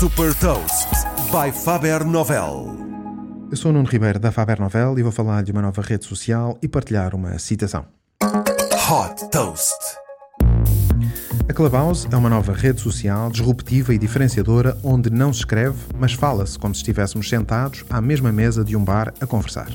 Super Toast by Faber Novel. Eu sou o Nuno Ribeiro da Faber Novel e vou falar de uma nova rede social e partilhar uma citação. Hot Toast. A Clubhouse é uma nova rede social disruptiva e diferenciadora onde não se escreve, mas fala-se como se estivéssemos sentados à mesma mesa de um bar a conversar.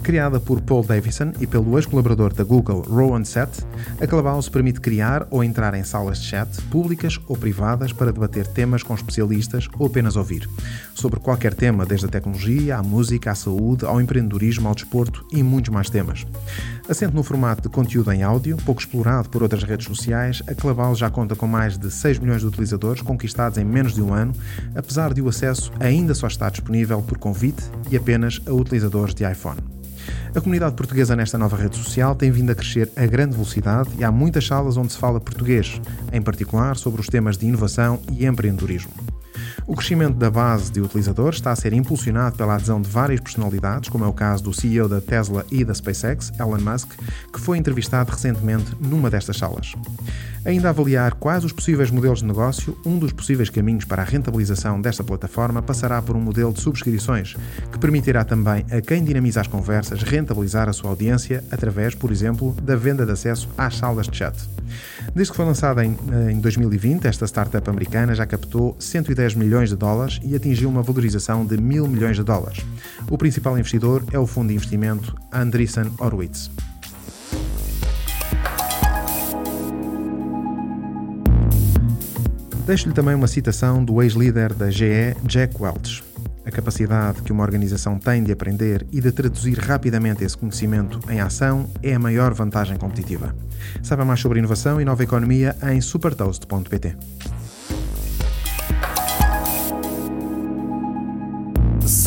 Criada por Paul Davison e pelo ex-colaborador da Google Rowan Seth, a Clubhouse permite criar ou entrar em salas de chat, públicas ou privadas, para debater temas com especialistas ou apenas ouvir. Sobre qualquer tema, desde a tecnologia, à música, à saúde, ao empreendedorismo, ao desporto e muitos mais temas. Assente no formato de conteúdo em áudio, pouco explorado por outras redes sociais, a Clubhouse já conta com mais de 6 milhões de utilizadores conquistados em menos de um ano, apesar de o acesso ainda só estar disponível por convite e apenas a utilizadores de iPhone. A comunidade portuguesa nesta nova rede social tem vindo a crescer a grande velocidade e há muitas salas onde se fala português, em particular sobre os temas de inovação e empreendedorismo. O crescimento da base de utilizadores está a ser impulsionado pela adesão de várias personalidades, como é o caso do CEO da Tesla e da SpaceX, Elon Musk, que foi entrevistado recentemente numa destas salas. Ainda a avaliar quais os possíveis modelos de negócio, um dos possíveis caminhos para a rentabilização desta plataforma passará por um modelo de subscrições, que permitirá também a quem dinamiza as conversas rentabilizar a sua audiência através, por exemplo, da venda de acesso às salas de chat. Desde que foi lançada em, eh, em 2020, esta startup americana já captou 110 milhões de dólares e atingiu uma valorização de mil milhões de dólares. O principal investidor é o fundo de investimento Andreessen Horowitz. Deixo-lhe também uma citação do ex-líder da GE, Jack Welch. A capacidade que uma organização tem de aprender e de traduzir rapidamente esse conhecimento em ação é a maior vantagem competitiva. Saiba mais sobre inovação e nova economia em supertoast.pt.